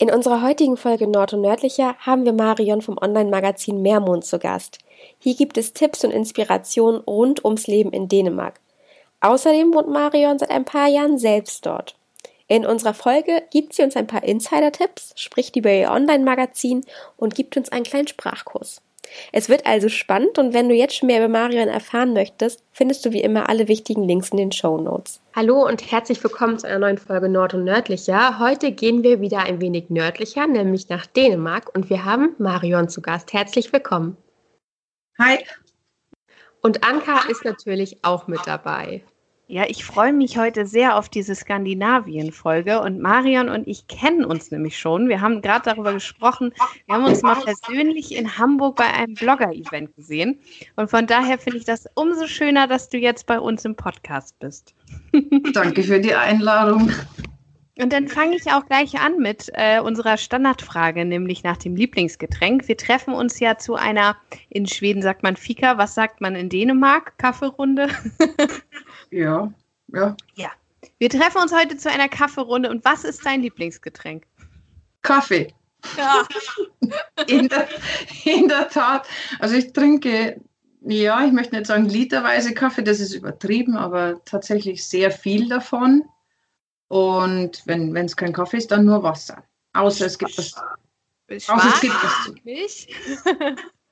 In unserer heutigen Folge Nord und Nördlicher haben wir Marion vom Online-Magazin Meermond zu Gast. Hier gibt es Tipps und Inspirationen rund ums Leben in Dänemark. Außerdem wohnt Marion seit ein paar Jahren selbst dort. In unserer Folge gibt sie uns ein paar Insider-Tipps, spricht über ihr Online-Magazin und gibt uns einen kleinen Sprachkurs. Es wird also spannend und wenn du jetzt schon mehr über Marion erfahren möchtest, findest du wie immer alle wichtigen Links in den Show Notes. Hallo und herzlich willkommen zu einer neuen Folge Nord und Nördlicher. Heute gehen wir wieder ein wenig nördlicher, nämlich nach Dänemark und wir haben Marion zu Gast. Herzlich willkommen. Hi. Und Anka ist natürlich auch mit dabei. Ja, ich freue mich heute sehr auf diese Skandinavien-Folge und Marion und ich kennen uns nämlich schon. Wir haben gerade darüber gesprochen. Wir haben uns mal persönlich in Hamburg bei einem Blogger-Event gesehen und von daher finde ich das umso schöner, dass du jetzt bei uns im Podcast bist. Danke für die Einladung. Und dann fange ich auch gleich an mit äh, unserer Standardfrage, nämlich nach dem Lieblingsgetränk. Wir treffen uns ja zu einer, in Schweden sagt man Fika, was sagt man in Dänemark? Kaffeerunde? ja, ja. Ja. Wir treffen uns heute zu einer Kaffeerunde. Und was ist dein Lieblingsgetränk? Kaffee. Ja. in, der, in der Tat. Also ich trinke, ja, ich möchte nicht sagen literweise Kaffee, das ist übertrieben, aber tatsächlich sehr viel davon. Und wenn es kein Kaffee ist, dann nur Wasser. Außer es gibt was. Außer es gibt was. Milch?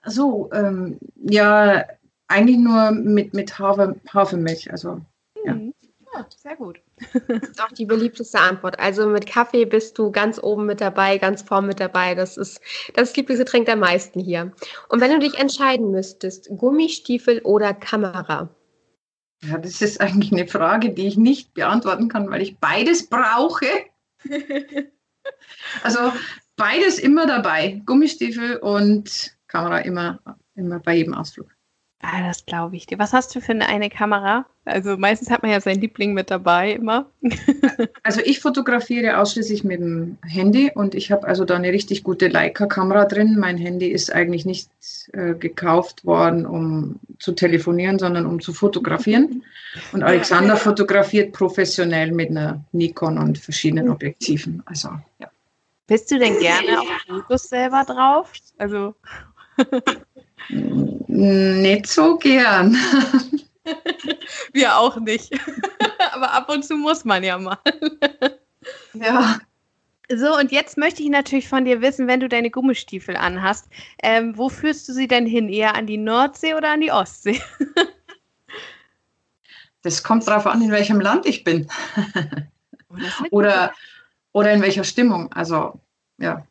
so, ähm, ja, eigentlich nur mit, mit Hafer, Hafermilch. Also, ja. Hm. ja sehr gut. Das ist auch die beliebteste Antwort. Also mit Kaffee bist du ganz oben mit dabei, ganz vorn mit dabei. Das ist das Lieblingsgetränk der meisten hier. Und wenn du dich entscheiden müsstest, Gummistiefel oder Kamera? Ja, das ist eigentlich eine Frage, die ich nicht beantworten kann, weil ich beides brauche. also beides immer dabei. Gummistiefel und Kamera immer, immer bei jedem Ausflug. Ah, das glaube ich dir. Was hast du für eine, eine Kamera? Also meistens hat man ja seinen Liebling mit dabei immer. also ich fotografiere ausschließlich mit dem Handy und ich habe also da eine richtig gute Leica-Kamera drin. Mein Handy ist eigentlich nicht äh, gekauft worden, um zu telefonieren, sondern um zu fotografieren. Und Alexander fotografiert professionell mit einer Nikon und verschiedenen Objektiven. Also ja. Bist du denn gerne auf Fotos selber drauf? Also nicht so gern. Wir auch nicht. Aber ab und zu muss man ja mal. Ja. So, und jetzt möchte ich natürlich von dir wissen, wenn du deine Gummistiefel anhast, ähm, wo führst du sie denn hin? Eher an die Nordsee oder an die Ostsee? das kommt darauf an, in welchem Land ich bin. Oh, oder, oder in welcher Stimmung. Also, ja.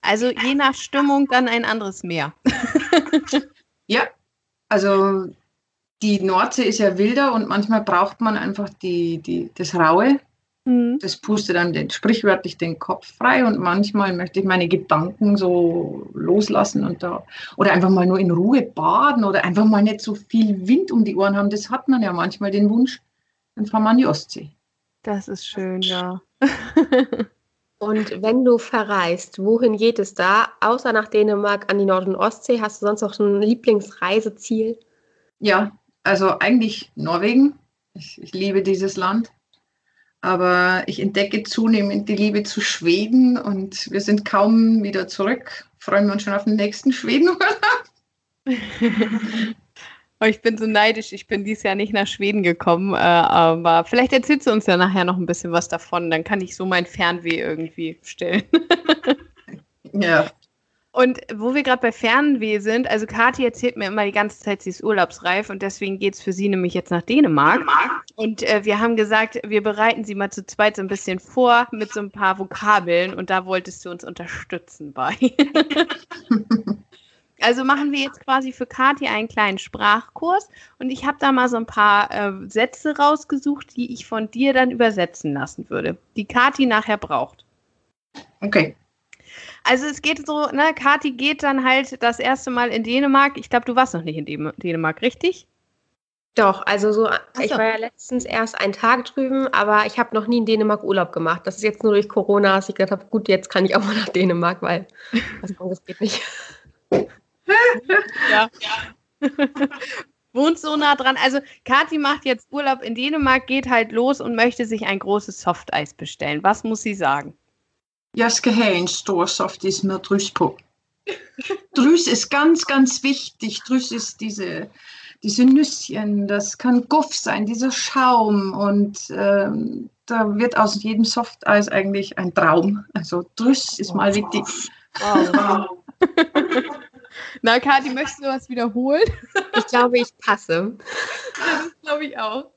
Also je nach Stimmung dann ein anderes Meer. ja, also die Nordsee ist ja wilder und manchmal braucht man einfach die, die, das Raue. Mhm. Das pustet dann den, sprichwörtlich den Kopf frei und manchmal möchte ich meine Gedanken so loslassen und da oder einfach mal nur in Ruhe baden oder einfach mal nicht so viel Wind um die Ohren haben. Das hat man ja manchmal den Wunsch, dann fahren wir an die Ostsee. Das ist schön, ja. Und wenn du verreist, wohin geht es da? Außer nach Dänemark an die Nord- und Ostsee, hast du sonst noch ein Lieblingsreiseziel? Ja, also eigentlich Norwegen. Ich, ich liebe dieses Land. Aber ich entdecke zunehmend die Liebe zu Schweden und wir sind kaum wieder zurück. Freuen wir uns schon auf den nächsten Schwedenurlaub. Oh, ich bin so neidisch. Ich bin dieses Jahr nicht nach Schweden gekommen, äh, aber vielleicht erzählst du uns ja nachher noch ein bisschen was davon. Dann kann ich so mein Fernweh irgendwie stellen. ja. Und wo wir gerade bei Fernweh sind, also Kathi erzählt mir immer die ganze Zeit, sie ist urlaubsreif und deswegen geht es für sie nämlich jetzt nach Dänemark. Und äh, wir haben gesagt, wir bereiten sie mal zu zweit so ein bisschen vor mit so ein paar Vokabeln und da wolltest du uns unterstützen bei. Also machen wir jetzt quasi für Kathi einen kleinen Sprachkurs und ich habe da mal so ein paar äh, Sätze rausgesucht, die ich von dir dann übersetzen lassen würde, die Kathi nachher braucht. Okay. Also es geht so, ne, Kathi geht dann halt das erste Mal in Dänemark. Ich glaube, du warst noch nicht in Dänemark, richtig? Doch, also so, so, ich war ja letztens erst einen Tag drüben, aber ich habe noch nie in Dänemark Urlaub gemacht. Das ist jetzt nur durch Corona, dass ich gedacht habe, gut, jetzt kann ich auch mal nach Dänemark, weil das geht nicht ja. Wohnt so nah dran. Also Kathi macht jetzt Urlaub in Dänemark, geht halt los und möchte sich ein großes Softeis bestellen. Was muss sie sagen? Jeg skal have en stor softis med drys på. Drys ist ganz, ganz wichtig. Drys ist diese, diese Nüsschen, das kann Guff sein, dieser Schaum und ähm, da wird aus jedem Softeis eigentlich ein Traum. Also Drüss ist mal wichtig. Wow. Na, Kathi, möchtest du was wiederholen? Ich glaube, ich passe. Das glaube ich auch.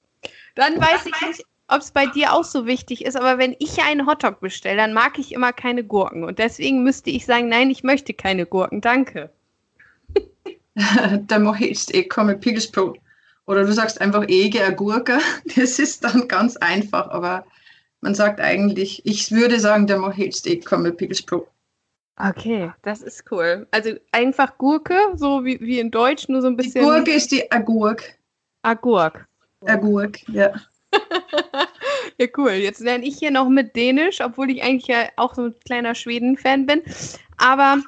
Dann weiß ich nicht, ob es bei dir auch so wichtig ist, aber wenn ich einen Hotdog bestelle, dann mag ich immer keine Gurken. Und deswegen müsste ich sagen, nein, ich möchte keine Gurken. Danke. Der må helst ikke komme pils på. Oder du sagst einfach ege Gurke. Das ist dann ganz einfach, aber man sagt eigentlich, ich würde sagen, der må helst ikke komme pils på. Okay, das ist cool. Also einfach Gurke, so wie, wie in Deutsch, nur so ein bisschen. Die Gurke ist die Agurk. Agurk. Agurk, ja. ja, cool. Jetzt lerne ich hier noch mit Dänisch, obwohl ich eigentlich ja auch so ein kleiner Schweden-Fan bin. Aber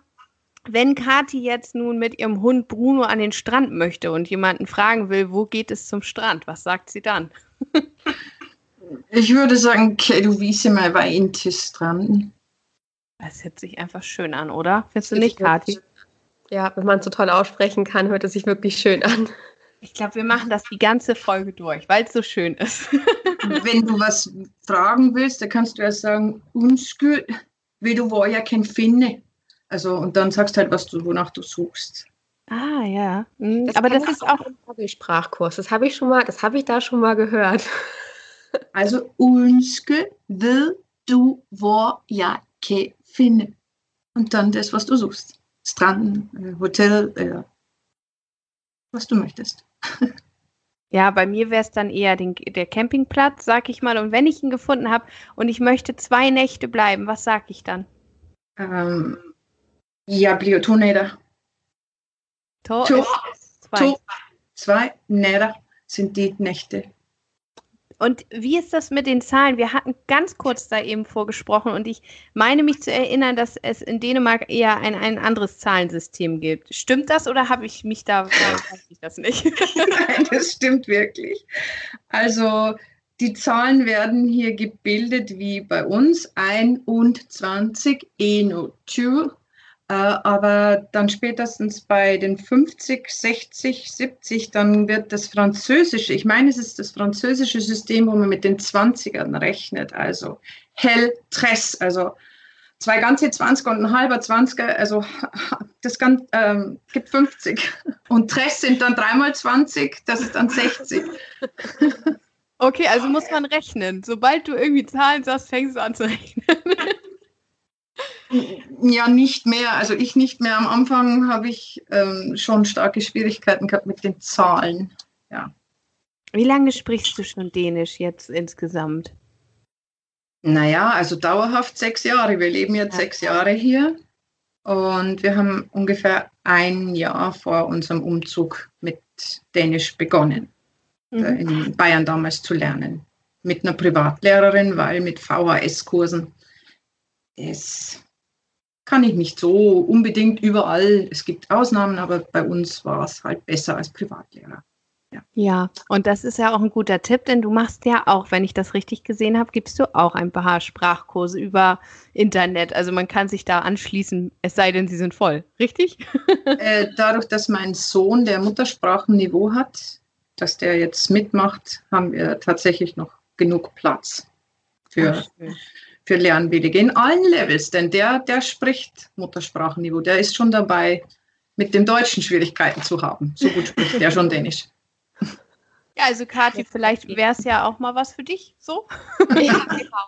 wenn Kathi jetzt nun mit ihrem Hund Bruno an den Strand möchte und jemanden fragen will, wo geht es zum Strand, was sagt sie dann? ich würde sagen, okay, du wiese mal bei Intis-Strand. Das hört sich einfach schön an, oder? Findest du nicht, Kathi? Ja, wenn man so toll aussprechen kann, hört es sich wirklich schön an. Ich glaube, wir machen das die ganze Folge durch, weil es so schön ist. wenn du was fragen willst, dann kannst du ja sagen, unskuld, wie du war ja kein Finne. Also, und dann sagst halt, was du, wonach du suchst. Ah, ja. Mhm. Das Aber das ist auch ein Sprachkurs. Das habe ich schon mal, das habe ich da schon mal gehört. Also, unskuld, wie du war ja kein finde. Und dann das, was du suchst. Strand, äh, Hotel, äh, was du möchtest. Ja, bei mir wäre es dann eher den, der Campingplatz, sag ich mal. Und wenn ich ihn gefunden habe und ich möchte zwei Nächte bleiben, was sag ich dann? Ähm, ja, blir to nätter. To, to, zwei. Zwei Nätter sind die Nächte. Und wie ist das mit den Zahlen? Wir hatten ganz kurz da eben vorgesprochen und ich meine mich zu erinnern, dass es in Dänemark eher ein, ein anderes Zahlensystem gibt. Stimmt das oder habe ich mich da, weiß ich das nicht? Nein, das stimmt wirklich. Also die Zahlen werden hier gebildet wie bei uns 21, 21, äh, aber dann spätestens bei den 50, 60, 70, dann wird das französische, ich meine, es ist das französische System, wo man mit den 20ern rechnet, also hell, tress, also zwei ganze 20er und ein halber 20er, also das kann, ähm, gibt 50. Und Tress sind dann dreimal 20, das ist dann 60. Okay, also muss man rechnen. Sobald du irgendwie Zahlen sagst, fängst du an zu rechnen. Ja, nicht mehr. Also ich nicht mehr. Am Anfang habe ich ähm, schon starke Schwierigkeiten gehabt mit den Zahlen. Ja. Wie lange sprichst du schon Dänisch jetzt insgesamt? Naja, also dauerhaft sechs Jahre. Wir leben jetzt ja. sechs Jahre hier und wir haben ungefähr ein Jahr vor unserem Umzug mit Dänisch begonnen, mhm. In Bayern damals zu lernen. Mit einer Privatlehrerin, weil mit VHS-Kursen, das kann ich nicht so unbedingt überall. Es gibt Ausnahmen, aber bei uns war es halt besser als Privatlehrer. Ja. ja, und das ist ja auch ein guter Tipp, denn du machst ja auch, wenn ich das richtig gesehen habe, gibst du auch ein paar Sprachkurse über Internet. Also man kann sich da anschließen, es sei denn, sie sind voll, richtig? Äh, dadurch, dass mein Sohn der Muttersprachenniveau hat, dass der jetzt mitmacht, haben wir tatsächlich noch genug Platz für, Ach, für Lernwillige in allen Levels, denn der, der spricht Muttersprachenniveau, der ist schon dabei, mit dem Deutschen Schwierigkeiten zu haben. So gut spricht der schon Dänisch. Ja, also Kathi, vielleicht wäre es ja auch mal was für dich, so? Ja, genau.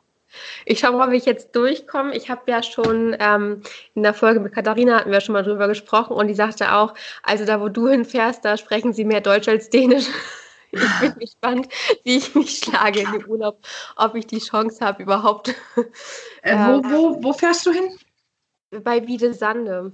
Ich schaue mal, wie ich jetzt durchkomme. Ich habe ja schon ähm, in der Folge mit Katharina hatten wir schon mal drüber gesprochen und die sagte auch, also da wo du hinfährst, da sprechen sie mehr Deutsch als Dänisch. Ich bin gespannt, wie ich mich schlage in den Urlaub, ob ich die Chance habe überhaupt. Äh, wo, wo, wo fährst du hin? Bei Wiedesande.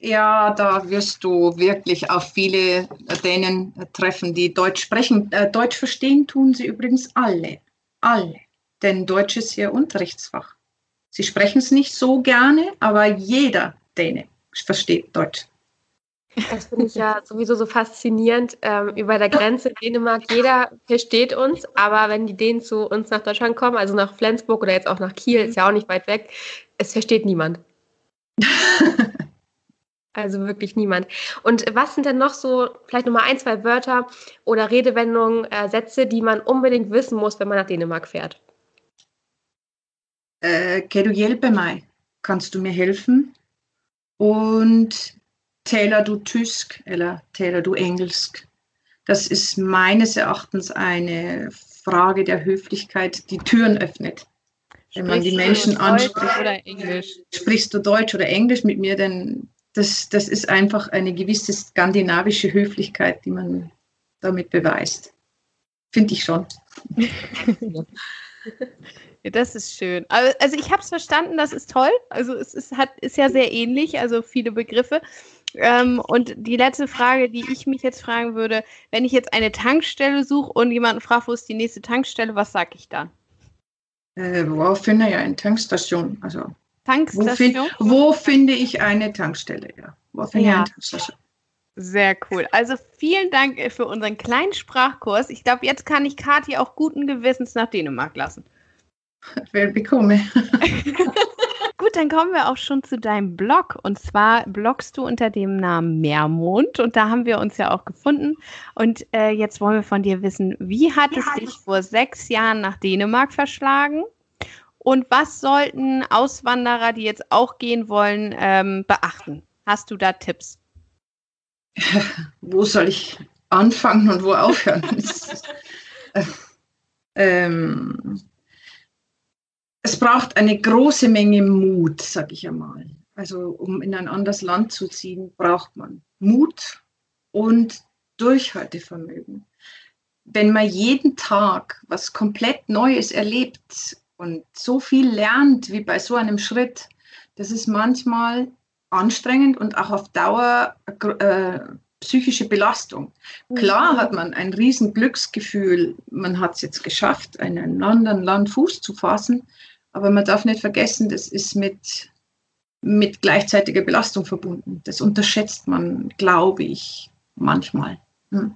Ja, da wirst du wirklich auf viele Dänen treffen, die Deutsch sprechen. Äh, Deutsch verstehen tun sie übrigens alle. Alle. Denn Deutsch ist ihr Unterrichtsfach. Sie sprechen es nicht so gerne, aber jeder Däne versteht Deutsch. Das finde ich ja sowieso so faszinierend. Ähm, über der Grenze in Dänemark, jeder versteht uns, aber wenn die Dänen zu uns nach Deutschland kommen, also nach Flensburg oder jetzt auch nach Kiel, ist ja auch nicht weit weg, Es versteht niemand. also wirklich niemand. Und was sind denn noch so, vielleicht nochmal ein, zwei Wörter oder Redewendungen, äh, Sätze, die man unbedingt wissen muss, wenn man nach Dänemark fährt? Äh? Kannst du mir helfen? Und taler du tysk eller taler du engelsk? Das ist meines Erachtens eine Frage der Höflichkeit, die Türen öffnet. Wenn man die Menschen anspricht, oder Englisch? sprichst du Deutsch oder Englisch mit mir, denn das, das ist einfach eine gewisse skandinavische Höflichkeit, die man damit beweist. Finde ich schon. Das ist schön. Also ich habe es verstanden, das ist toll. Also es ist, hat, ist ja sehr ähnlich, also viele Begriffe. Ähm, und die letzte Frage, die ich mich jetzt fragen würde, wenn ich jetzt eine Tankstelle suche und jemanden frage, wo ist die nächste Tankstelle, was sage ich dann? Äh, wo finde ich eine Tankstation? Also, Tankstation? Wo, find, wo finde ich eine Tankstelle? Ja. Wo finde ja. ich eine Tankstation? Sehr cool. Also vielen Dank für unseren kleinen Sprachkurs. Ich glaube, jetzt kann ich Kathi auch guten Gewissens nach Dänemark lassen. Wer bekomme. Gut, dann kommen wir auch schon zu deinem Blog. Und zwar bloggst du unter dem Namen Meermond. Und da haben wir uns ja auch gefunden. Und äh, jetzt wollen wir von dir wissen, wie hat es dich vor sechs Jahren nach Dänemark verschlagen? Und was sollten Auswanderer, die jetzt auch gehen wollen, ähm, beachten? Hast du da Tipps? Wo soll ich anfangen und wo aufhören? ähm, es braucht eine große Menge Mut, sag ich einmal. Also um in ein anderes Land zu ziehen, braucht man Mut und Durchhaltevermögen. Wenn man jeden Tag was komplett Neues erlebt und so viel lernt wie bei so einem Schritt, das ist manchmal anstrengend und auch auf Dauer äh, psychische Belastung. Klar mhm. hat man ein riesen Glücksgefühl, man hat es jetzt geschafft, in einem anderen Land Fuß zu fassen, aber man darf nicht vergessen, das ist mit, mit gleichzeitiger Belastung verbunden. Das unterschätzt man, glaube ich, manchmal. Hm.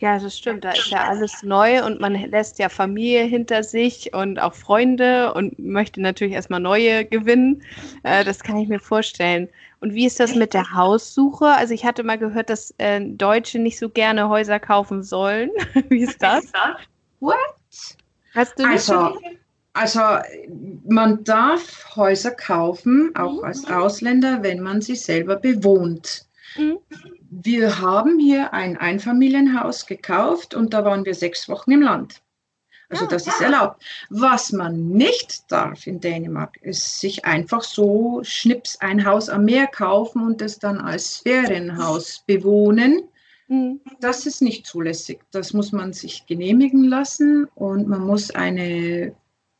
Ja, das stimmt. Da ist ja alles neu und man lässt ja Familie hinter sich und auch Freunde und möchte natürlich erstmal neue gewinnen. Äh, das kann ich mir vorstellen. Und wie ist das mit der Haussuche? Also ich hatte mal gehört, dass äh, Deutsche nicht so gerne Häuser kaufen sollen. wie ist das? What? Hast du nicht also, also man darf Häuser kaufen, auch mhm. als Ausländer, wenn man sie selber bewohnt. Mhm. Wir haben hier ein Einfamilienhaus gekauft und da waren wir sechs Wochen im Land. Also das ist erlaubt. Was man nicht darf in Dänemark, ist sich einfach so schnips ein Haus am Meer kaufen und es dann als Ferienhaus bewohnen. Mhm. Das ist nicht zulässig. Das muss man sich genehmigen lassen und man muss eine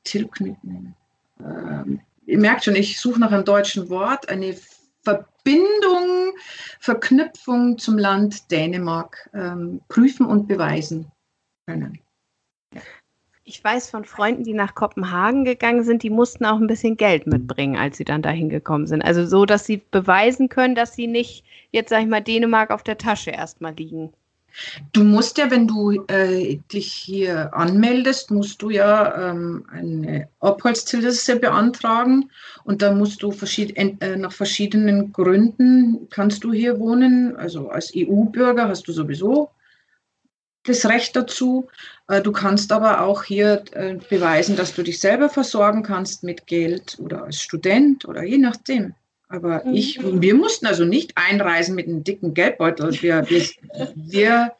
Tilknytning. Ähm, ihr merkt schon, ich suche nach einem deutschen Wort, eine Verbindung, Verknüpfung zum Land Dänemark ähm, prüfen und beweisen können. Ich weiß von Freunden, die nach Kopenhagen gegangen sind, die mussten auch ein bisschen Geld mitbringen, als sie dann dahin gekommen sind. Also so, dass sie beweisen können, dass sie nicht jetzt, sag ich mal, Dänemark auf der Tasche erstmal liegen. Du musst ja, wenn du äh, dich hier anmeldest, musst du ja ähm, eine Abholztilse beantragen und da musst du verschied äh, nach verschiedenen Gründen kannst du hier wohnen. Also als EU-Bürger hast du sowieso das Recht dazu. Äh, du kannst aber auch hier äh, beweisen, dass du dich selber versorgen kannst mit Geld oder als Student oder je nachdem. Aber mhm. ich, wir mussten also nicht einreisen mit einem dicken Geldbeutel. Wir, wir, wir,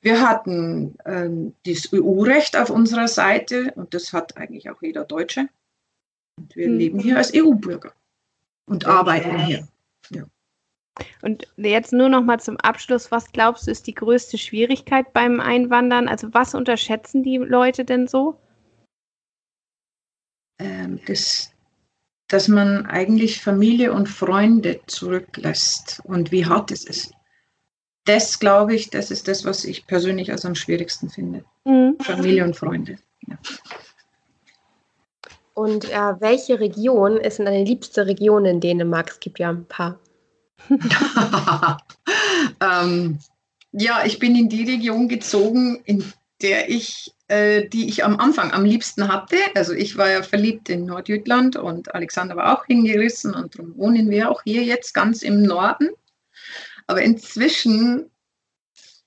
wir hatten ähm, das EU-Recht auf unserer Seite und das hat eigentlich auch jeder Deutsche. Und wir mhm. leben hier als EU-Bürger und arbeiten hier. Und jetzt nur noch mal zum Abschluss, was glaubst du ist die größte Schwierigkeit beim Einwandern? Also was unterschätzen die Leute denn so? Ähm, das, dass man eigentlich Familie und Freunde zurücklässt und wie hart es ist. Das glaube ich, das ist das, was ich persönlich als am schwierigsten finde. Mhm. Familie und Freunde. Ja. Und äh, welche Region ist denn deine liebste Region in Dänemark? Es gibt ja ein paar. ähm, ja, ich bin in die Region gezogen, in der ich, äh, die ich am Anfang am liebsten hatte. Also ich war ja verliebt in Nordjütland und Alexander war auch hingerissen und darum wohnen wir auch hier jetzt ganz im Norden. Aber inzwischen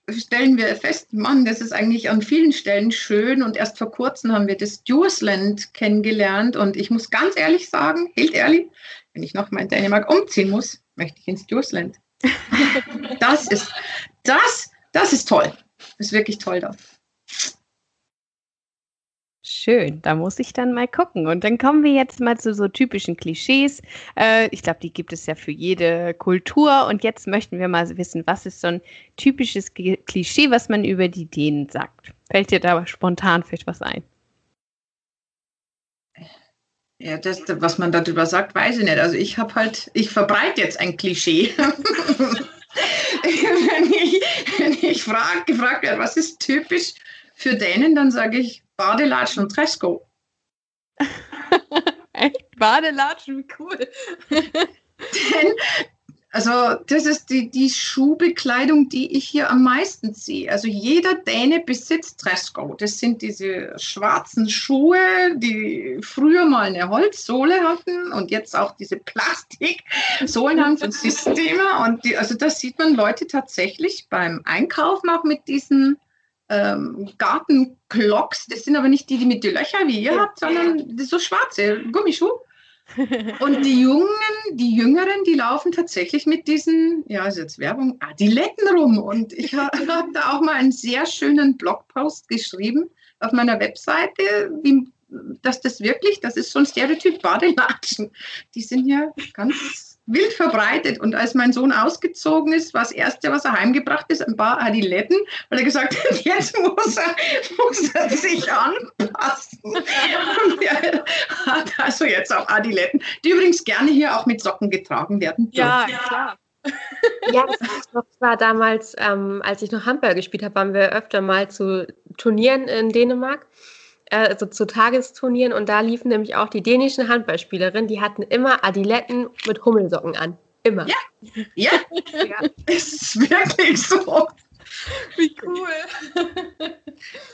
stellen wir fest, Mann, das ist eigentlich an vielen Stellen schön und erst vor kurzem haben wir das Djursland kennengelernt und ich muss ganz ehrlich sagen, helt ehrlich, wenn ich nochmal in Dänemark umziehen muss, möchte ich ins Djursland. das ist, das, das ist toll. Das ist wirklich toll da. Schön, da muss ich dann mal gucken. Und dann kommen wir jetzt mal zu so typischen Klischees. Äh, ich glaube, die gibt es ja für jede Kultur. Und jetzt möchten wir mal wissen, was ist so ein typisches Klischee, was man über die Dänen sagt? Fällt dir da spontan vielleicht was ein? Ja, das, was man darüber sagt, weiß ich nicht. Also ich habe halt, ich verbreite jetzt ein Klischee. wenn ich, wenn ich frag, gefragt werde, was ist typisch für Dänen, dann sage ich Badelatschen und Tresco. Echt? Badelatschen, wie cool. Denn, also das ist die, die Schuhbekleidung, die ich hier am meisten sehe. Also jeder Däne besitzt Tresco. Das sind diese schwarzen Schuhe, die früher mal eine Holzsohle hatten und jetzt auch diese Plastiksohlen haben von Systema. Und die, also das sieht man Leute tatsächlich beim Einkaufen auch mit diesen ähm, Gartenklocks. Das sind aber nicht die, die mit den Löchern wie ihr habt, sondern so schwarze Gummischuhe. Und die Jungen, die Jüngeren, die laufen tatsächlich mit diesen, ja, ist jetzt Werbung, Adiletten rum. Und ich habe hab da auch mal einen sehr schönen Blogpost geschrieben auf meiner Webseite, wie, dass das wirklich, das ist so ein Stereotyp, Badelatschen. Die sind ja ganz wild verbreitet. Und als mein Sohn ausgezogen ist, war das Erste, was er heimgebracht ist, ein paar Adiletten, weil er gesagt hat, jetzt muss er, muss er sich anpassen. Und er hat also jetzt auch Adiletten, die übrigens gerne hier auch mit Socken getragen werden. Ja, ja. klar. ja, das war damals, ähm, als ich noch Handball gespielt habe, waren wir öfter mal zu Turnieren in Dänemark also zu Tagesturnieren und da liefen nämlich auch die dänischen Handballspielerinnen, die hatten immer Adiletten mit Hummelsocken an. Immer. Ja, ja. ja. Es ist wirklich so. Wie cool.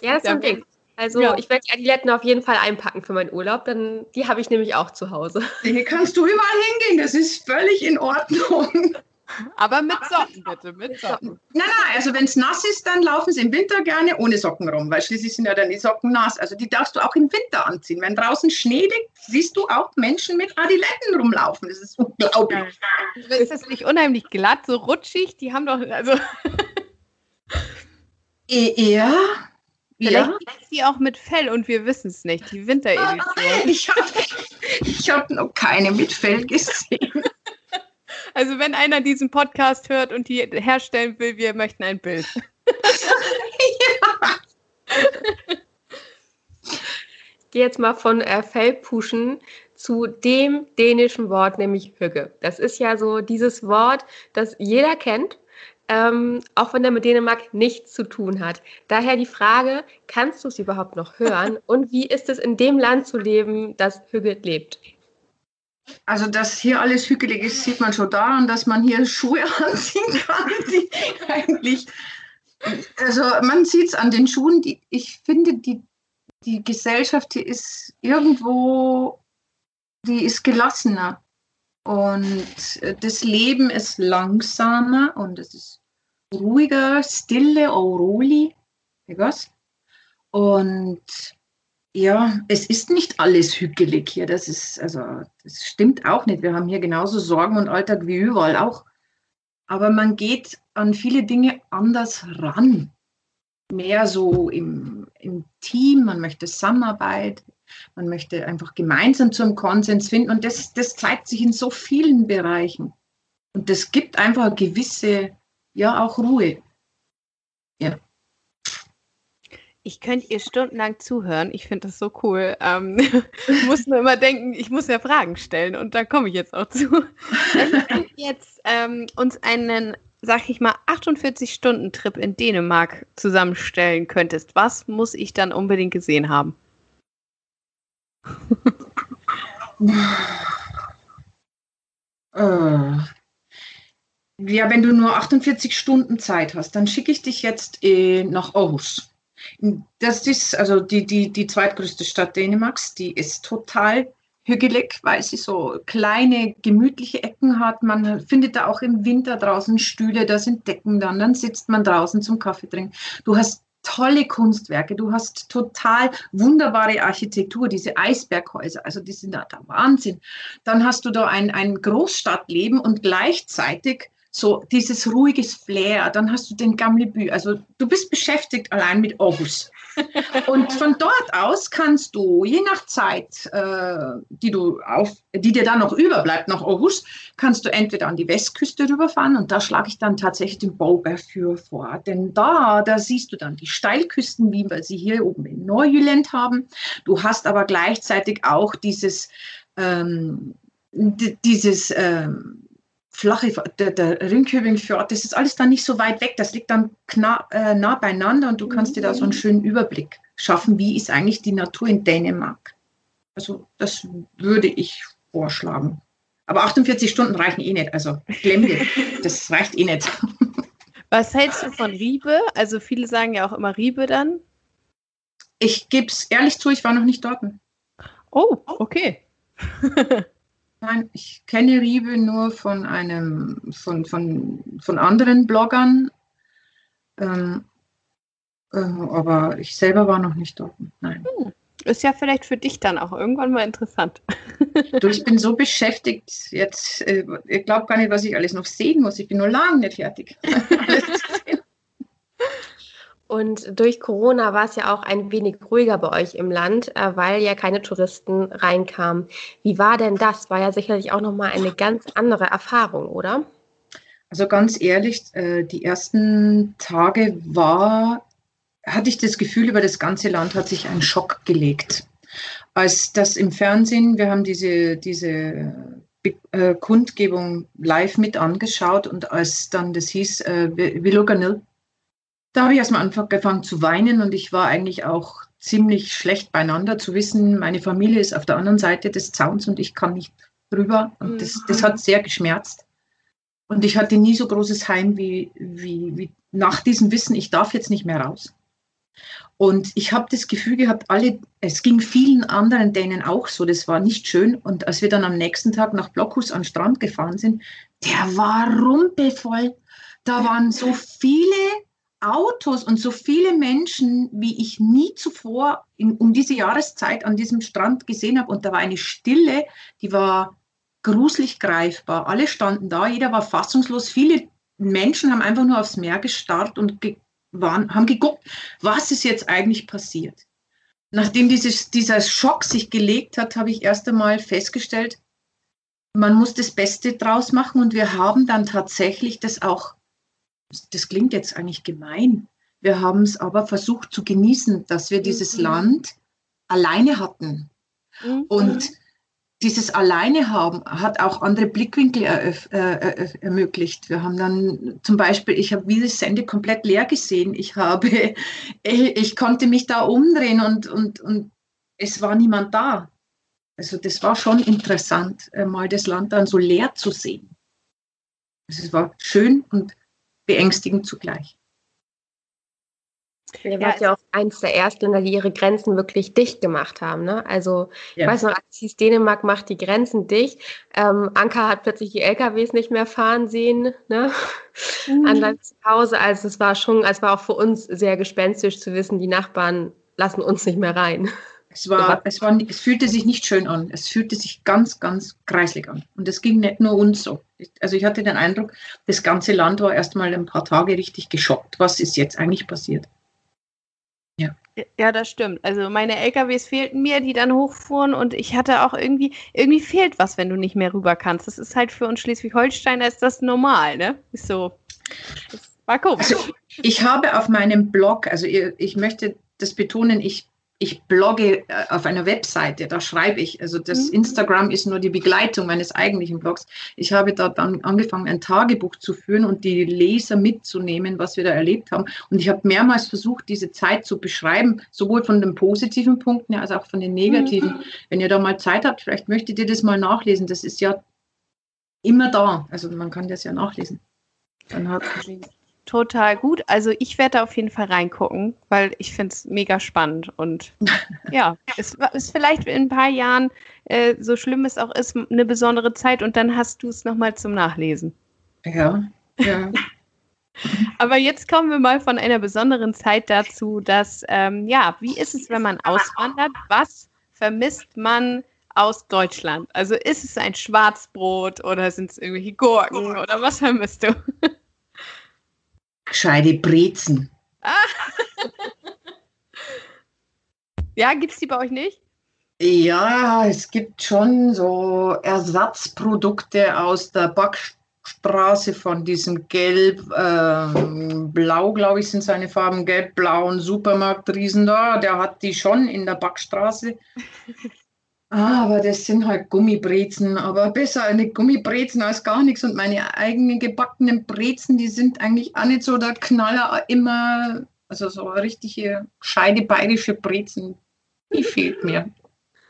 Ja, das ist ein Ding. Also ja. ich werde die Adiletten auf jeden Fall einpacken für meinen Urlaub, dann die habe ich nämlich auch zu Hause. Hier kannst du überall hingehen, das ist völlig in Ordnung. Aber mit Socken bitte, mit Socken. Nein, nein, also wenn es nass ist, dann laufen sie im Winter gerne ohne Socken rum, weil schließlich sind ja dann die Socken nass. Also die darfst du auch im Winter anziehen. Wenn draußen Schnee liegt, siehst du auch Menschen mit Adiletten rumlaufen. Das ist unglaublich. Ist das nicht unheimlich glatt, so rutschig? Die haben doch, also... E, ja, Vielleicht ja. ist sie auch mit Fell und wir wissen es nicht, die Winteredition. Ich habe ich hab noch keine mit Fell gesehen. Also wenn einer diesen Podcast hört und die herstellen will, wir möchten ein Bild. ja. Ich gehe jetzt mal von äh, Fellpuschen zu dem dänischen Wort, nämlich Hügge. Das ist ja so dieses Wort, das jeder kennt, ähm, auch wenn er mit Dänemark nichts zu tun hat. Daher die Frage, kannst du es überhaupt noch hören und wie ist es in dem Land zu leben, das Hügge lebt? Also, dass hier alles hügelig ist, sieht man schon daran, dass man hier Schuhe anziehen kann, die eigentlich. Also, man sieht es an den Schuhen. Die, ich finde, die, die Gesellschaft, die ist irgendwo, die ist gelassener. Und das Leben ist langsamer und es ist ruhiger, stille, auroli. Und ja, es ist nicht alles hügelig hier. Das ist, also, das stimmt auch nicht. Wir haben hier genauso Sorgen und Alltag wie überall auch. Aber man geht an viele Dinge anders ran. Mehr so im, im Team, man möchte Zusammenarbeit, man möchte einfach gemeinsam zum Konsens finden. Und das, das zeigt sich in so vielen Bereichen. Und das gibt einfach eine gewisse, ja, auch Ruhe. Ja. Ich könnte ihr stundenlang zuhören. Ich finde das so cool. Ähm, muss nur immer denken, ich muss ja Fragen stellen und da komme ich jetzt auch zu. Wenn du jetzt ähm, uns einen, sag ich mal, 48-Stunden-Trip in Dänemark zusammenstellen könntest, was muss ich dann unbedingt gesehen haben? äh. Ja, wenn du nur 48 Stunden Zeit hast, dann schicke ich dich jetzt äh, nach Aarhus. Das ist also die, die, die zweitgrößte Stadt Dänemarks, die ist total hügelig, weil sie so kleine, gemütliche Ecken hat. Man findet da auch im Winter draußen Stühle, da sind Decken dann, dann sitzt man draußen zum Kaffee trinken. Du hast tolle Kunstwerke, du hast total wunderbare Architektur, diese Eisberghäuser, also die sind da der Wahnsinn. Dann hast du da ein, ein Großstadtleben und gleichzeitig so dieses ruhiges Flair. Dann hast du den Gamlebü. Also du bist beschäftigt allein mit Aarhus. Und von dort aus kannst du, je nach Zeit, äh, die, du auf, die dir dann noch überbleibt nach Aarhus, kannst du entweder an die Westküste rüberfahren und da schlage ich dann tatsächlich den Bauberg für vor. Denn da, da siehst du dann die Steilküsten, wie wir sie hier oben in Neujüland haben. Du hast aber gleichzeitig auch dieses, ähm, dieses ähm, flache, der, der Ringköbingfjord, das ist alles dann nicht so weit weg, das liegt dann nah, äh, nah beieinander und du kannst dir da so einen schönen Überblick schaffen, wie ist eigentlich die Natur in Dänemark. Also das würde ich vorschlagen. Aber 48 Stunden reichen eh nicht, also glemm dir, das reicht eh nicht. Was hältst du von Riebe? Also viele sagen ja auch immer Riebe dann. Ich gebe es ehrlich zu, ich war noch nicht dort. Oh, okay. Nein, ich kenne Riebe nur von einem, von, von, von anderen Bloggern. Ähm, äh, aber ich selber war noch nicht dort. Nein. Hm. Ist ja vielleicht für dich dann auch irgendwann mal interessant. du, ich bin so beschäftigt jetzt. Äh, ich glaube gar nicht, was ich alles noch sehen muss. Ich bin nur lange nicht fertig. Und durch Corona war es ja auch ein wenig ruhiger bei euch im Land, äh, weil ja keine Touristen reinkamen. Wie war denn das? War ja sicherlich auch nochmal eine ganz andere Erfahrung, oder? Also ganz ehrlich, äh, die ersten Tage war, hatte ich das Gefühl, über das ganze Land hat sich ein Schock gelegt. Als das im Fernsehen, wir haben diese, diese äh, Kundgebung live mit angeschaut und als dann das hieß, äh, Viloganil, da habe ich erstmal angefangen zu weinen und ich war eigentlich auch ziemlich schlecht beieinander zu wissen, meine Familie ist auf der anderen Seite des Zauns und ich kann nicht drüber. Und das, das hat sehr geschmerzt. Und ich hatte nie so großes Heim wie, wie, wie nach diesem Wissen, ich darf jetzt nicht mehr raus. Und ich habe das Gefühl gehabt, alle, es ging vielen anderen Dänen auch so, das war nicht schön. Und als wir dann am nächsten Tag nach Blockhus an den Strand gefahren sind, der war rumpelvoll. Da waren so viele Autos und so viele Menschen, wie ich nie zuvor in, um diese Jahreszeit an diesem Strand gesehen habe. Und da war eine Stille, die war gruselig greifbar. Alle standen da, jeder war fassungslos. Viele Menschen haben einfach nur aufs Meer gestarrt und ge waren, haben geguckt, was ist jetzt eigentlich passiert. Nachdem dieses, dieser Schock sich gelegt hat, habe ich erst einmal festgestellt, man muss das Beste draus machen und wir haben dann tatsächlich das auch das klingt jetzt eigentlich gemein. Wir haben es aber versucht zu genießen, dass wir dieses mhm. Land alleine hatten. Mhm. Und dieses Alleine haben hat auch andere Blickwinkel äh, ermöglicht. Wir haben dann zum Beispiel, ich habe dieses Sende komplett leer gesehen. Ich habe, ich konnte mich da umdrehen und, und, und es war niemand da. Also das war schon interessant, äh, mal das Land dann so leer zu sehen. Also es war schön und beängstigend zugleich. Ihr wart ja, ja auch eins der ersten Länder, die ihre Grenzen wirklich dicht gemacht haben. Ne? Also ja. ich weiß noch, als es hieß, Dänemark macht die Grenzen dicht. Ähm, Anka hat plötzlich die LKWs nicht mehr fahren sehen ne? Mhm. an deinem Hause. Also es war schon, es war auch für uns sehr gespenstisch zu wissen, die Nachbarn lassen uns nicht mehr rein. Es, war, es, war, es fühlte sich nicht schön an. Es fühlte sich ganz, ganz kreislig an. Und es ging nicht nur uns so. Also ich hatte den Eindruck, das ganze Land war erst mal ein paar Tage richtig geschockt. Was ist jetzt eigentlich passiert? Ja. Ja, das stimmt. Also meine LKWs fehlten mir, die dann hochfuhren und ich hatte auch irgendwie, irgendwie fehlt was, wenn du nicht mehr rüber kannst. Das ist halt für uns Schleswig-Holsteiner ist das normal, ne? Ist so. Das war komisch. Also, ich habe auf meinem Blog, also ich möchte das betonen, ich ich blogge äh, auf einer Webseite, da schreibe ich. Also das mhm. Instagram ist nur die Begleitung meines eigentlichen Blogs. Ich habe da dann angefangen, ein Tagebuch zu führen und die Leser mitzunehmen, was wir da erlebt haben. Und ich habe mehrmals versucht, diese Zeit zu beschreiben, sowohl von den positiven Punkten als auch von den negativen. Mhm. Wenn ihr da mal Zeit habt, vielleicht möchtet ihr das mal nachlesen. Das ist ja immer da. Also man kann das ja nachlesen. Dann hat total gut. Also ich werde da auf jeden Fall reingucken, weil ich finde es mega spannend. Und ja, es ist vielleicht in ein paar Jahren, äh, so schlimm es auch ist, eine besondere Zeit und dann hast du es nochmal zum Nachlesen. Ja, ja. Aber jetzt kommen wir mal von einer besonderen Zeit dazu, dass, ähm, ja, wie ist es, wenn man auswandert? Was vermisst man aus Deutschland? Also ist es ein Schwarzbrot oder sind es irgendwelche Gurken oder was vermisst du? Gescheite Brezen. ja, gibt es die bei euch nicht? Ja, es gibt schon so Ersatzprodukte aus der Backstraße von diesem Gelb, äh, Blau, glaube ich, sind seine Farben, Gelb-Blauen Supermarktriesen da. Der hat die schon in der Backstraße. Ah, aber das sind halt Gummibrezen. Aber besser eine Gummibrezen als gar nichts. Und meine eigenen gebackenen Brezen, die sind eigentlich auch nicht so der Knaller immer. Also so richtige gescheite bayerische Brezen, die fehlt mir.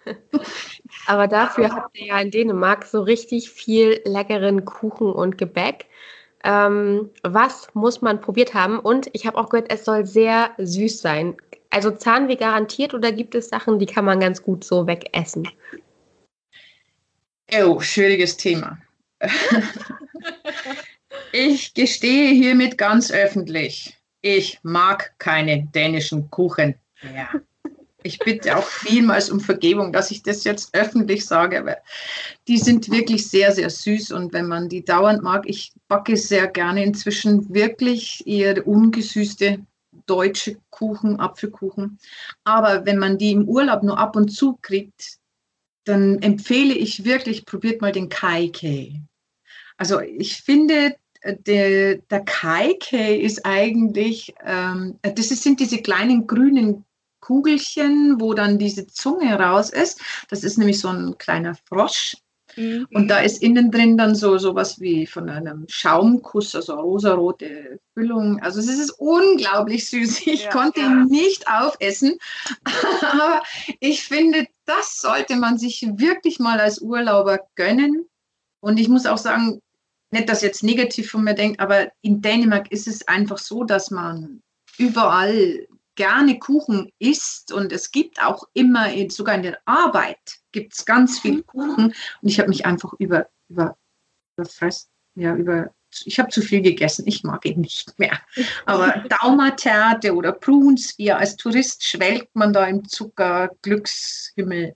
Aber dafür habt ihr ja in Dänemark so richtig viel leckeren Kuchen und Gebäck. Ähm, was muss man probiert haben? Und ich habe auch gehört, es soll sehr süß sein. Also Zahnweh garantiert oder gibt es Sachen, die kann man ganz gut so wegessen? Oh, schwieriges Thema. ich gestehe hiermit ganz öffentlich, ich mag keine dänischen Kuchen mehr. Ich bitte auch vielmals um Vergebung, dass ich das jetzt öffentlich sage, aber die sind wirklich sehr, sehr süß und wenn man die dauernd mag, ich backe sehr gerne inzwischen wirklich eher ungesüßte deutsche Kuchen, Apfelkuchen. Aber wenn man die im Urlaub nur ab und zu kriegt, dann empfehle ich wirklich, probiert mal den Kaike. Also ich finde, der, der Kaike ist eigentlich, ähm, das sind diese kleinen grünen Kugelchen, wo dann diese Zunge raus ist. Das ist nämlich so ein kleiner Frosch. Mhm. Und da ist innen drin dann so sowas wie von einem Schaumkuss, also rosarote Füllung. Also es ist unglaublich süß. Ich ja, konnte ja. ihn nicht aufessen, aber ich finde, das sollte man sich wirklich mal als Urlauber gönnen. Und ich muss auch sagen, nicht, dass jetzt negativ von mir denkt, aber in Dänemark ist es einfach so, dass man überall gerne Kuchen isst und es gibt auch immer, sogar in der Arbeit, gibt es ganz viel mhm. Kuchen und ich habe mich einfach über, über, überfressen, ja, über, ich habe zu viel gegessen, ich mag ihn nicht mehr. Aber Daumaterte oder Pruns, wie als Tourist schwelgt man da im Zucker, Glückshimmel.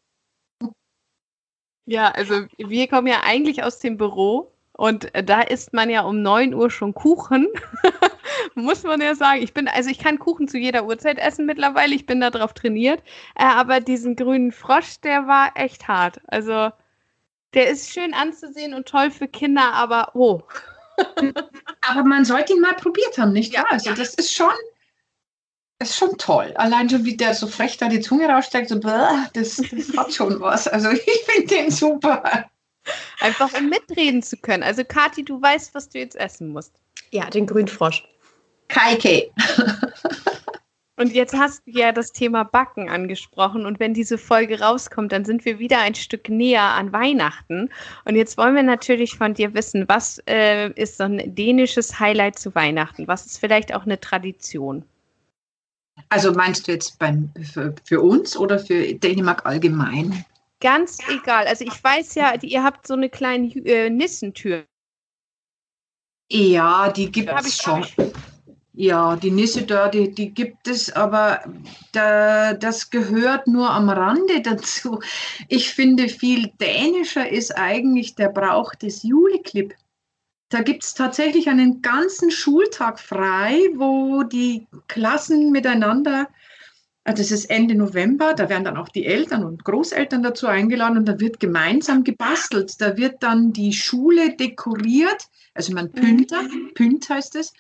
Ja, also wir kommen ja eigentlich aus dem Büro und da isst man ja um 9 Uhr schon Kuchen. muss man ja sagen. Ich bin, also ich kann Kuchen zu jeder Uhrzeit essen mittlerweile. Ich bin darauf trainiert. Äh, aber diesen grünen Frosch, der war echt hart. Also der ist schön anzusehen und toll für Kinder, aber oh. aber man sollte ihn mal probiert haben, nicht wahr? Also das ist schon, das ist schon toll. Allein schon, wie der so frech da die Zunge raussteckt, so, das, das hat schon was. Also ich finde den super. Einfach um mitreden zu können. Also Kathi, du weißt, was du jetzt essen musst. Ja, den grünen Frosch. Kaike. Und jetzt hast du ja das Thema Backen angesprochen. Und wenn diese Folge rauskommt, dann sind wir wieder ein Stück näher an Weihnachten. Und jetzt wollen wir natürlich von dir wissen, was äh, ist so ein dänisches Highlight zu Weihnachten? Was ist vielleicht auch eine Tradition? Also meinst du jetzt beim, für, für uns oder für Dänemark allgemein? Ganz egal. Also ich weiß ja, ihr habt so eine kleine äh, Nissentür. Ja, die gibt es schon. Ja, die Nissedör, die, die gibt es, aber da, das gehört nur am Rande dazu. Ich finde, viel dänischer ist eigentlich der Brauch des Juleklip. Da gibt es tatsächlich einen ganzen Schultag frei, wo die Klassen miteinander, also das ist Ende November, da werden dann auch die Eltern und Großeltern dazu eingeladen und da wird gemeinsam gebastelt. Da wird dann die Schule dekoriert, also man Pünter, mhm. Pünt heißt es.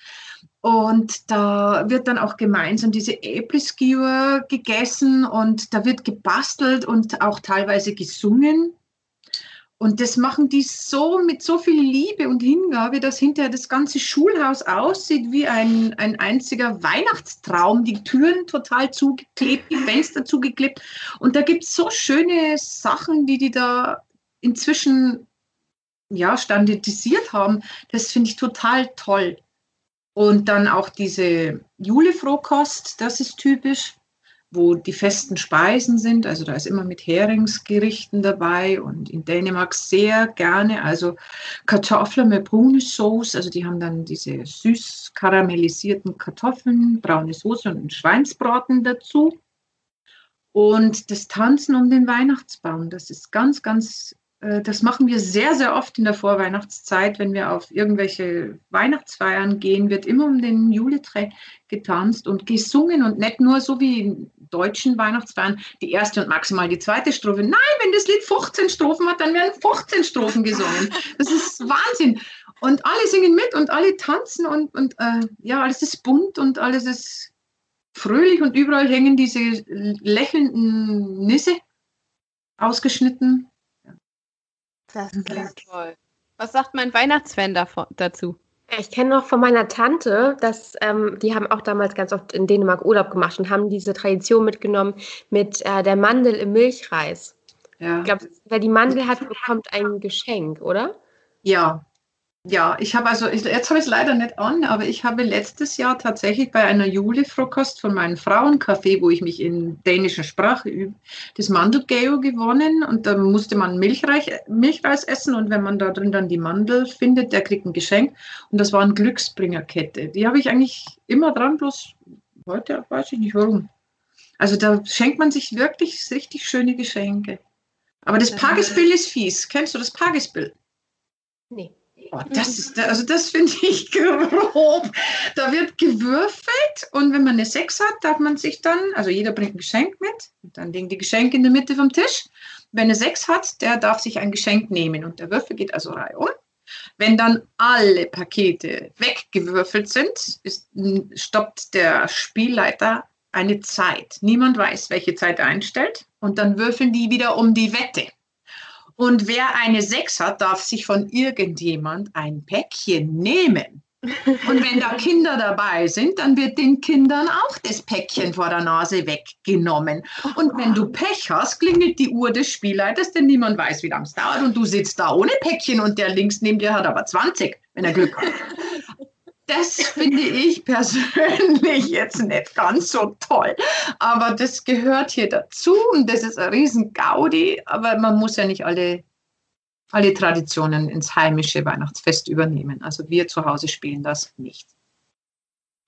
Und da wird dann auch gemeinsam diese Äpfelskier gegessen und da wird gebastelt und auch teilweise gesungen. Und das machen die so mit so viel Liebe und Hingabe, dass hinterher das ganze Schulhaus aussieht wie ein, ein einziger Weihnachtstraum. Die Türen total zugeklebt, die Fenster zugeklebt. Und da gibt es so schöne Sachen, die die da inzwischen ja, standardisiert haben. Das finde ich total toll. Und dann auch diese Julefrohkost, das ist typisch, wo die festen Speisen sind. Also da ist immer mit Heringsgerichten dabei und in Dänemark sehr gerne, also Kartoffeln mit braune Sauce, also die haben dann diese süß karamellisierten Kartoffeln, braune Soße und einen Schweinsbraten dazu. Und das Tanzen um den Weihnachtsbaum, das ist ganz, ganz das machen wir sehr, sehr oft in der Vorweihnachtszeit, wenn wir auf irgendwelche Weihnachtsfeiern gehen, wird immer um den Juleträ getanzt und gesungen und nicht nur so wie in deutschen Weihnachtsfeiern die erste und maximal die zweite Strophe. Nein, wenn das Lied 15 Strophen hat, dann werden 15 Strophen gesungen. Das ist Wahnsinn. Und alle singen mit und alle tanzen und, und äh, ja, alles ist bunt und alles ist fröhlich und überall hängen diese lächelnden Nisse ausgeschnitten das klingt toll. Was sagt mein Weihnachtsfan davon, dazu? Ich kenne noch von meiner Tante, dass ähm, die haben auch damals ganz oft in Dänemark Urlaub gemacht und haben diese Tradition mitgenommen mit äh, der Mandel im Milchreis. Ja. Ich glaube, wer die Mandel hat, bekommt ein Geschenk, oder? Ja, ja, ich habe also, jetzt habe ich es leider nicht an, aber ich habe letztes Jahr tatsächlich bei einer Julefrokost von meinem Frauencafé, wo ich mich in dänischer Sprache übe, das Mandelgeo gewonnen und da musste man Milchreis, Milchreis essen und wenn man da drin dann die Mandel findet, der kriegt ein Geschenk und das war eine Glücksbringerkette. Die habe ich eigentlich immer dran, bloß heute weiß ich nicht warum. Also da schenkt man sich wirklich richtig schöne Geschenke. Aber das Pagesbild ist fies. Kennst du das Pagesbild? Nee. Oh, das ist, also das finde ich grob. Da wird gewürfelt und wenn man eine 6 hat, darf man sich dann, also jeder bringt ein Geschenk mit, dann liegen die Geschenke in der Mitte vom Tisch. Wer eine 6 hat, der darf sich ein Geschenk nehmen und der Würfel geht also reihum. Wenn dann alle Pakete weggewürfelt sind, ist, stoppt der Spielleiter eine Zeit. Niemand weiß, welche Zeit er einstellt und dann würfeln die wieder um die Wette. Und wer eine 6 hat, darf sich von irgendjemand ein Päckchen nehmen. Und wenn da Kinder dabei sind, dann wird den Kindern auch das Päckchen vor der Nase weggenommen. Und wenn du Pech hast, klingelt die Uhr des Spielleiters, denn niemand weiß, wie lange es dauert. Und du sitzt da ohne Päckchen und der links neben dir hat aber 20, wenn er Glück hat das finde ich persönlich jetzt nicht ganz so toll. Aber das gehört hier dazu und das ist ein riesen Gaudi. Aber man muss ja nicht alle, alle Traditionen ins heimische Weihnachtsfest übernehmen. Also wir zu Hause spielen das nicht.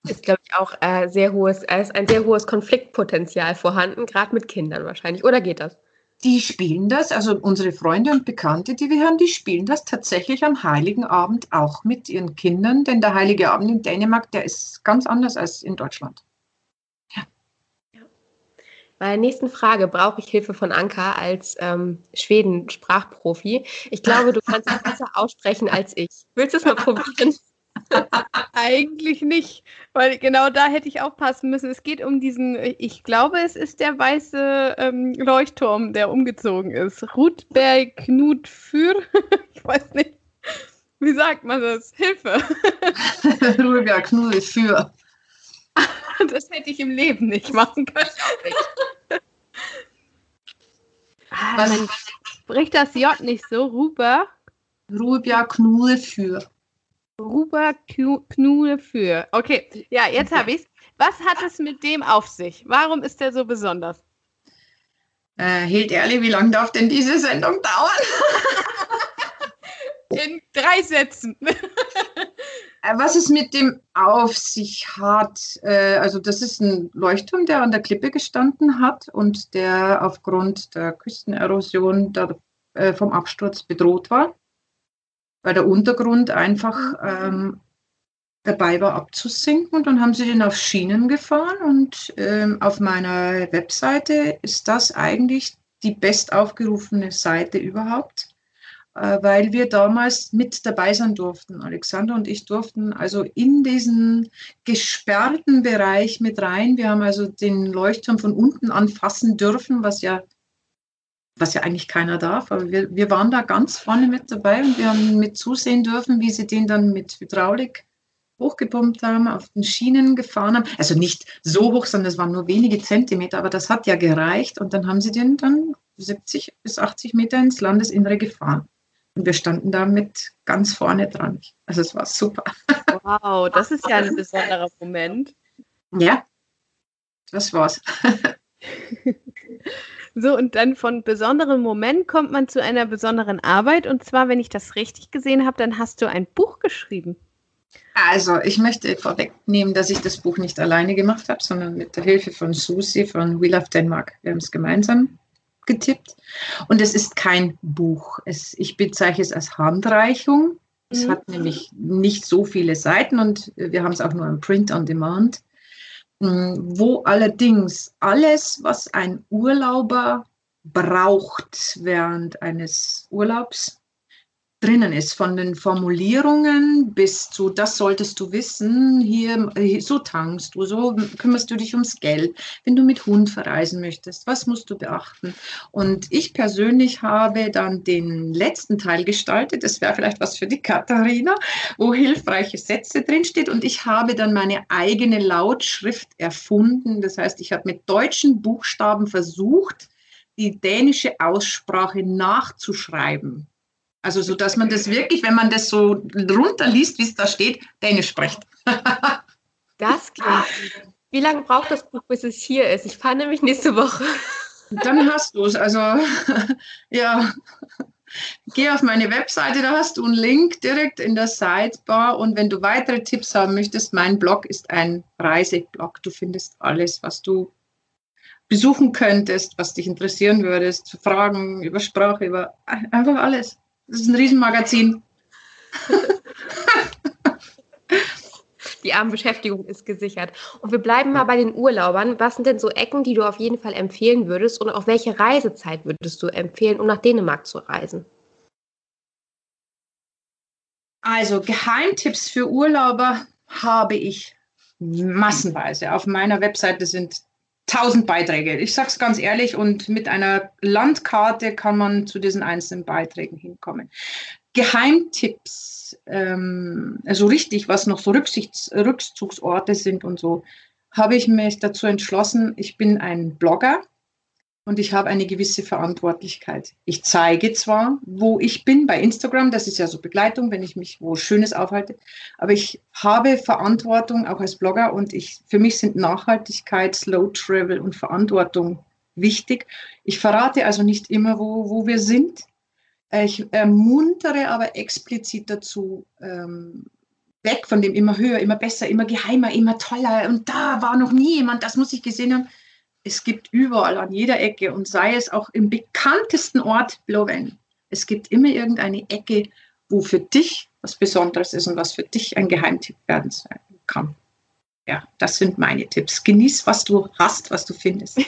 Ist, glaube ich, auch äh, sehr hohes, äh, ist ein sehr hohes Konfliktpotenzial vorhanden, gerade mit Kindern wahrscheinlich. Oder geht das? Die spielen das, also unsere Freunde und Bekannte, die wir haben, die spielen das tatsächlich am Heiligen Abend auch mit ihren Kindern, denn der Heilige Abend in Dänemark, der ist ganz anders als in Deutschland. Ja. ja. Bei der nächsten Frage brauche ich Hilfe von Anka als ähm, Schweden-Sprachprofi. Ich glaube, du kannst es besser aussprechen als ich. Willst du es mal probieren? Eigentlich nicht, weil genau da hätte ich aufpassen müssen. Es geht um diesen, ich glaube, es ist der weiße ähm, Leuchtturm, der umgezogen ist. Rutberg Knut für, ich weiß nicht, wie sagt man das? Hilfe. Rutberg Knut für. Das hätte ich im Leben nicht machen können. ah, man spricht das J nicht so, Ruber. Rubia Knul für. Ruber Knude für. Okay, ja, jetzt habe ich es. Was hat es mit dem auf sich? Warum ist der so besonders? Äh, hielt ehrlich, wie lange darf denn diese Sendung dauern? In drei Sätzen. Äh, was es mit dem auf sich hat, äh, also das ist ein Leuchtturm, der an der Klippe gestanden hat und der aufgrund der Küstenerosion äh, vom Absturz bedroht war weil der Untergrund einfach ähm, dabei war abzusinken. Und dann haben sie den auf Schienen gefahren. Und ähm, auf meiner Webseite ist das eigentlich die bestaufgerufene Seite überhaupt, äh, weil wir damals mit dabei sein durften. Alexander und ich durften also in diesen gesperrten Bereich mit rein. Wir haben also den Leuchtturm von unten anfassen dürfen, was ja was ja eigentlich keiner darf, aber wir, wir waren da ganz vorne mit dabei und wir haben mit zusehen dürfen, wie sie den dann mit Hydraulik hochgepumpt haben, auf den Schienen gefahren haben. Also nicht so hoch, sondern es waren nur wenige Zentimeter, aber das hat ja gereicht und dann haben sie den dann 70 bis 80 Meter ins Landesinnere gefahren. Und wir standen da mit ganz vorne dran. Also es war super. Wow, das ist ja ein besonderer Moment. Ja, das war's. So, und dann von besonderem Moment kommt man zu einer besonderen Arbeit. Und zwar, wenn ich das richtig gesehen habe, dann hast du ein Buch geschrieben. Also, ich möchte vorwegnehmen, dass ich das Buch nicht alleine gemacht habe, sondern mit der Hilfe von Susi von We Love Denmark. Wir haben es gemeinsam getippt. Und es ist kein Buch. Es, ich bezeichne es als Handreichung. Es mhm. hat nämlich nicht so viele Seiten und wir haben es auch nur im Print on Demand. Mm, wo allerdings alles, was ein Urlauber braucht während eines Urlaubs, drinnen ist, von den Formulierungen bis zu, das solltest du wissen, hier, so tankst du, so kümmerst du dich ums Geld, wenn du mit Hund verreisen möchtest, was musst du beachten? Und ich persönlich habe dann den letzten Teil gestaltet, das wäre vielleicht was für die Katharina, wo hilfreiche Sätze drinsteht und ich habe dann meine eigene Lautschrift erfunden, das heißt, ich habe mit deutschen Buchstaben versucht, die dänische Aussprache nachzuschreiben. Also so, dass man das wirklich, wenn man das so runterliest, wie es da steht, Dänisch spricht. das klingt. Wie lange braucht das Buch, bis es hier ist? Ich fahre nämlich nächste Woche. Dann hast du es. Also ja, geh auf meine Webseite, da hast du einen Link direkt in der Sidebar. Und wenn du weitere Tipps haben möchtest, mein Blog ist ein Reiseblog. Du findest alles, was du besuchen könntest, was dich interessieren würdest, Fragen über Sprache, über einfach alles. Das ist ein Riesenmagazin. Die Armenbeschäftigung ist gesichert. Und wir bleiben mal bei den Urlaubern. Was sind denn so Ecken, die du auf jeden Fall empfehlen würdest? Und auf welche Reisezeit würdest du empfehlen, um nach Dänemark zu reisen? Also Geheimtipps für Urlauber habe ich massenweise. Auf meiner Webseite sind tausend Beiträge. Ich sage es ganz ehrlich und mit einer Landkarte kann man zu diesen einzelnen Beiträgen hinkommen. Geheimtipps, ähm, also richtig, was noch so Rücksichts Rückzugsorte sind und so, habe ich mich dazu entschlossen, ich bin ein Blogger und ich habe eine gewisse Verantwortlichkeit. Ich zeige zwar, wo ich bin bei Instagram, das ist ja so Begleitung, wenn ich mich wo Schönes aufhalte, aber ich habe Verantwortung auch als Blogger und ich, für mich sind Nachhaltigkeit, Slow Travel und Verantwortung wichtig. Ich verrate also nicht immer, wo, wo wir sind. Ich ermuntere aber explizit dazu, ähm, weg von dem immer höher, immer besser, immer geheimer, immer toller und da war noch nie jemand, das muss ich gesehen haben es gibt überall an jeder Ecke und sei es auch im bekanntesten Ort Blowen, es gibt immer irgendeine Ecke, wo für dich was Besonderes ist und was für dich ein Geheimtipp werden kann. Ja, das sind meine Tipps. Genieß, was du hast, was du findest.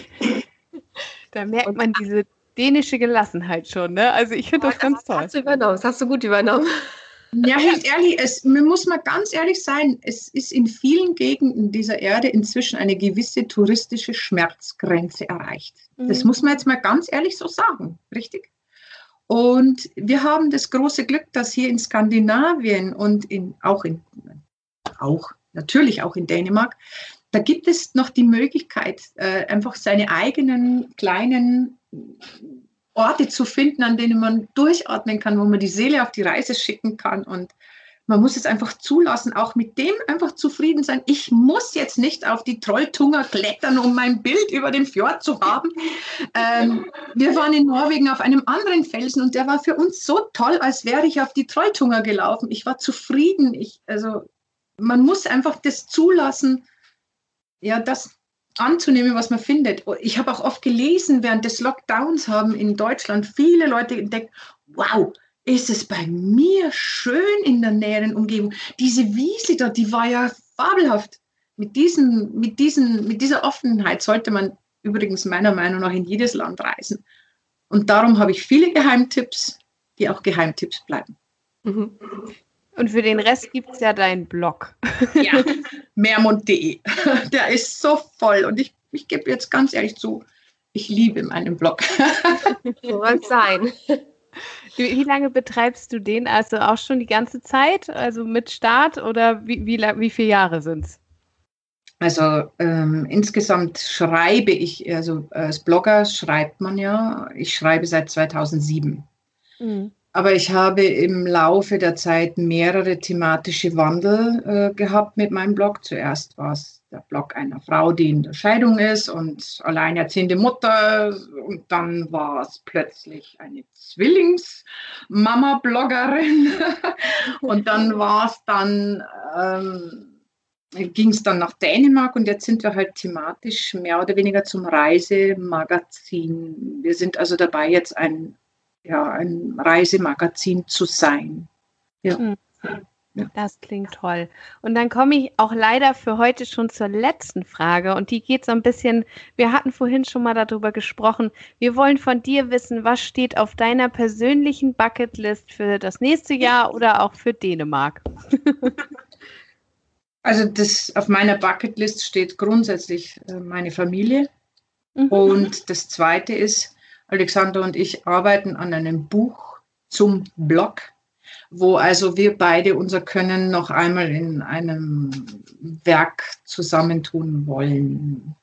da merkt man diese dänische Gelassenheit schon, ne? Also ich finde das ganz toll. Hast du übernommen, das hast du gut übernommen. Ja, helt ehrlich, es, man muss mal ganz ehrlich sein, es ist in vielen Gegenden dieser Erde inzwischen eine gewisse touristische Schmerzgrenze erreicht. Mhm. Das muss man jetzt mal ganz ehrlich so sagen, richtig? Und wir haben das große Glück, dass hier in Skandinavien und in, auch in, auch natürlich auch in Dänemark, da gibt es noch die Möglichkeit, äh, einfach seine eigenen kleinen Orte zu finden, an denen man durchatmen kann, wo man die Seele auf die Reise schicken kann. Und man muss es einfach zulassen, auch mit dem einfach zufrieden sein. Ich muss jetzt nicht auf die Trolltunger klettern, um mein Bild über den Fjord zu haben. Ähm, wir waren in Norwegen auf einem anderen Felsen und der war für uns so toll, als wäre ich auf die Trolltunger gelaufen. Ich war zufrieden. Ich, also man muss einfach das zulassen, ja, das, anzunehmen, was man findet. Ich habe auch oft gelesen, während des Lockdowns haben in Deutschland viele Leute entdeckt, wow, ist es bei mir schön in der näheren Umgebung. Diese Wiese da, die war ja fabelhaft. Mit, diesen, mit, diesen, mit dieser Offenheit sollte man übrigens meiner Meinung nach in jedes Land reisen. Und darum habe ich viele Geheimtipps, die auch Geheimtipps bleiben. Mhm. Und für den Rest gibt es ja deinen Blog. Ja, mehrmund.de. Der ist so voll. Und ich, ich gebe jetzt ganz ehrlich zu, ich liebe meinen Blog. So soll es sein. Wie lange betreibst du den? Also auch schon die ganze Zeit? Also mit Start oder wie, wie, wie viele Jahre sind es? Also ähm, insgesamt schreibe ich, also als Blogger schreibt man ja, ich schreibe seit 2007. Mhm. Aber ich habe im Laufe der Zeit mehrere thematische Wandel äh, gehabt mit meinem Blog. Zuerst war es der Blog einer Frau, die in der Scheidung ist und alleinerziehende Mutter. Und dann war es plötzlich eine Zwillingsmama-Bloggerin. und dann war es dann, ähm, ging es dann nach Dänemark und jetzt sind wir halt thematisch mehr oder weniger zum Reisemagazin. Wir sind also dabei, jetzt ein ja, ein Reisemagazin zu sein. Ja. Mhm. Das klingt toll. Und dann komme ich auch leider für heute schon zur letzten Frage. Und die geht so ein bisschen, wir hatten vorhin schon mal darüber gesprochen. Wir wollen von dir wissen, was steht auf deiner persönlichen Bucketlist für das nächste Jahr oder auch für Dänemark? Also das auf meiner Bucketlist steht grundsätzlich äh, meine Familie. Mhm. Und das zweite ist, Alexander und ich arbeiten an einem Buch zum Blog, wo also wir beide unser Können noch einmal in einem Werk zusammentun wollen.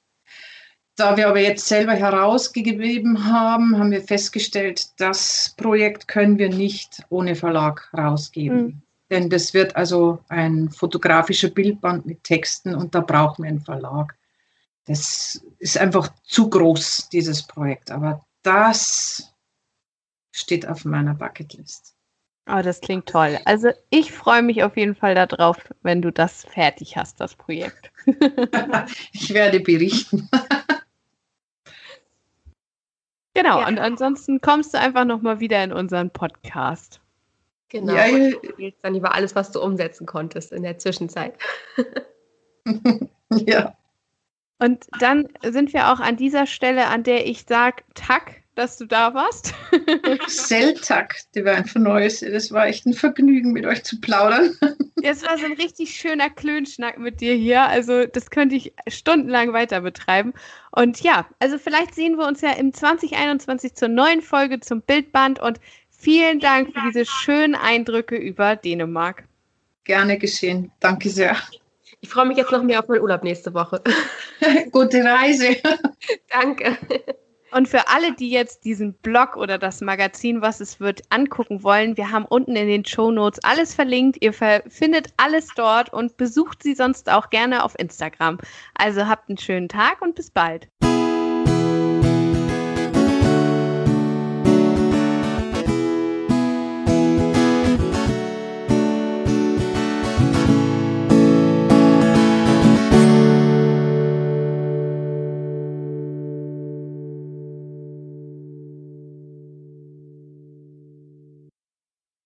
Da wir aber jetzt selber herausgegeben haben, haben wir festgestellt, das Projekt können wir nicht ohne Verlag rausgeben. Mhm. Denn das wird also ein fotografischer Bildband mit Texten und da brauchen wir einen Verlag. Das ist einfach zu groß, dieses Projekt. Aber das steht auf meiner Bucketlist. Oh, das klingt toll. Also ich freue mich auf jeden Fall darauf, wenn du das fertig hast, das Projekt. ich werde berichten. genau, ja. und ansonsten kommst du einfach nochmal wieder in unseren Podcast. Genau, ja, und du dann über alles, was du umsetzen konntest in der Zwischenzeit. ja. Und dann sind wir auch an dieser Stelle, an der ich sage, Tack, dass du da warst. Seltak, die war einfach Neues. Das war echt ein Vergnügen, mit euch zu plaudern. Es war so ein richtig schöner Klönschnack mit dir hier. Also, das könnte ich stundenlang weiter betreiben. Und ja, also vielleicht sehen wir uns ja im 2021 zur neuen Folge zum Bildband. Und vielen Dank für diese schönen Eindrücke über Dänemark. Gerne geschehen. Danke sehr. Ich freue mich jetzt noch mehr auf meinen Urlaub nächste Woche. Gute Reise. Danke. Und für alle, die jetzt diesen Blog oder das Magazin, was es wird, angucken wollen, wir haben unten in den Show Notes alles verlinkt. Ihr findet alles dort und besucht sie sonst auch gerne auf Instagram. Also habt einen schönen Tag und bis bald.